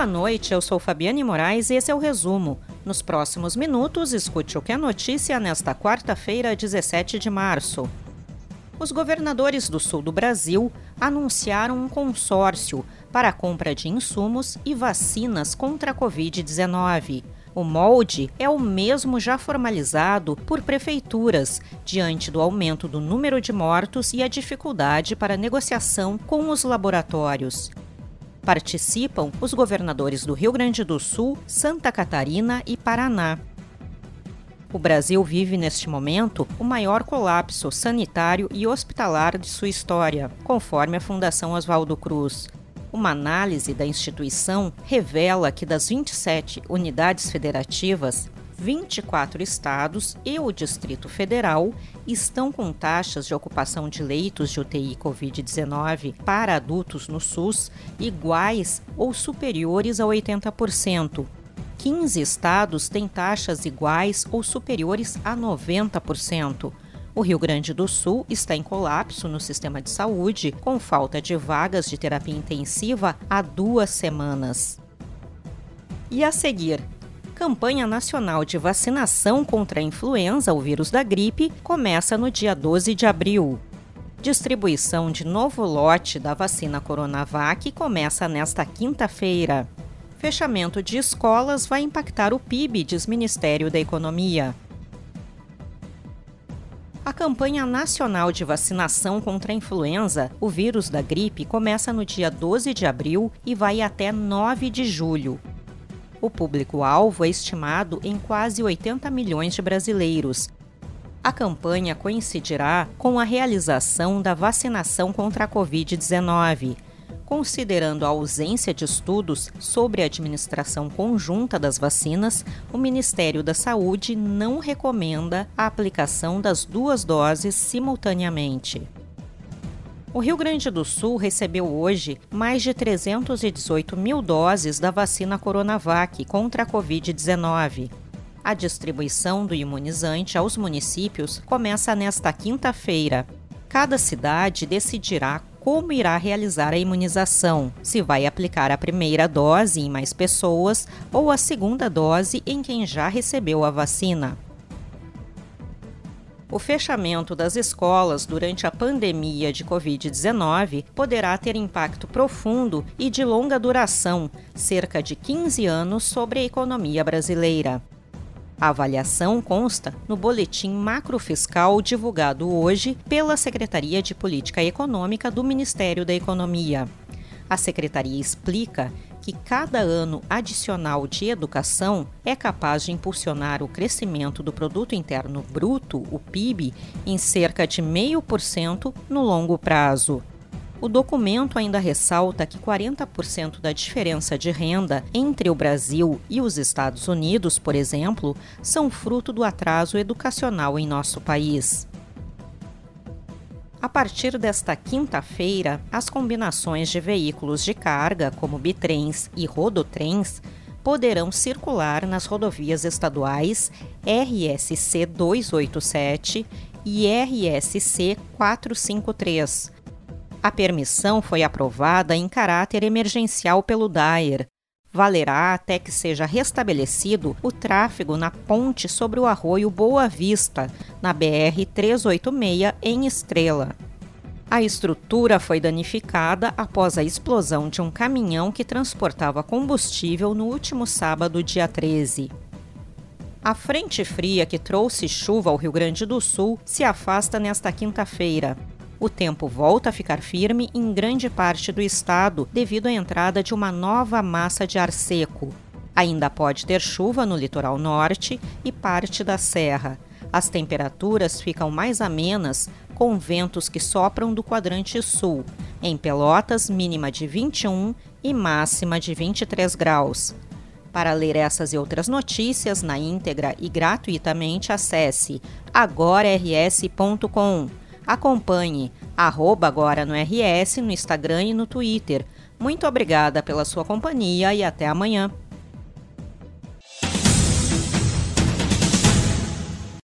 Boa noite, eu sou Fabiane Moraes e esse é o resumo. Nos próximos minutos, escute o que é notícia nesta quarta-feira, 17 de março. Os governadores do sul do Brasil anunciaram um consórcio para a compra de insumos e vacinas contra a Covid-19. O molde é o mesmo já formalizado por prefeituras, diante do aumento do número de mortos e a dificuldade para negociação com os laboratórios. Participam os governadores do Rio Grande do Sul, Santa Catarina e Paraná. O Brasil vive neste momento o maior colapso sanitário e hospitalar de sua história, conforme a Fundação Oswaldo Cruz. Uma análise da instituição revela que das 27 unidades federativas, 24 estados e o Distrito Federal estão com taxas de ocupação de leitos de UTI Covid-19 para adultos no SUS iguais ou superiores a 80%. 15 estados têm taxas iguais ou superiores a 90%. O Rio Grande do Sul está em colapso no sistema de saúde, com falta de vagas de terapia intensiva há duas semanas. E a seguir, campanha nacional de vacinação contra a influenza, o vírus da gripe, começa no dia 12 de abril. Distribuição de novo lote da vacina Coronavac começa nesta quinta-feira. Fechamento de escolas vai impactar o PIB, diz Ministério da Economia. A campanha nacional de vacinação contra a influenza, o vírus da gripe, começa no dia 12 de abril e vai até 9 de julho. O público-alvo é estimado em quase 80 milhões de brasileiros. A campanha coincidirá com a realização da vacinação contra a Covid-19. Considerando a ausência de estudos sobre a administração conjunta das vacinas, o Ministério da Saúde não recomenda a aplicação das duas doses simultaneamente. O Rio Grande do Sul recebeu hoje mais de 318 mil doses da vacina Coronavac contra a Covid-19. A distribuição do imunizante aos municípios começa nesta quinta-feira. Cada cidade decidirá como irá realizar a imunização, se vai aplicar a primeira dose em mais pessoas ou a segunda dose em quem já recebeu a vacina. O fechamento das escolas durante a pandemia de Covid-19 poderá ter impacto profundo e de longa duração, cerca de 15 anos, sobre a economia brasileira. A avaliação consta no boletim macrofiscal divulgado hoje pela Secretaria de Política Econômica do Ministério da Economia. A secretaria explica que cada ano adicional de educação é capaz de impulsionar o crescimento do produto interno bruto, o PIB, em cerca de 0,5% no longo prazo. O documento ainda ressalta que 40% da diferença de renda entre o Brasil e os Estados Unidos, por exemplo, são fruto do atraso educacional em nosso país. A partir desta quinta-feira, as combinações de veículos de carga, como bitrens e rodotrens, poderão circular nas rodovias estaduais RSC 287 e RSC 453. A permissão foi aprovada em caráter emergencial pelo DAER, valerá até que seja restabelecido o tráfego na ponte sobre o arroio Boa Vista, na BR 386 em Estrela. A estrutura foi danificada após a explosão de um caminhão que transportava combustível no último sábado, dia 13. A frente fria que trouxe chuva ao Rio Grande do Sul se afasta nesta quinta-feira o tempo volta a ficar firme em grande parte do estado devido à entrada de uma nova massa de ar seco. Ainda pode ter chuva no litoral norte e parte da serra. As temperaturas ficam mais amenas com ventos que sopram do quadrante sul. Em Pelotas, mínima de 21 e máxima de 23 graus. Para ler essas e outras notícias na íntegra e gratuitamente, acesse agorars.com. Acompanhe arroba agora no RS, no Instagram e no Twitter. Muito obrigada pela sua companhia e até amanhã.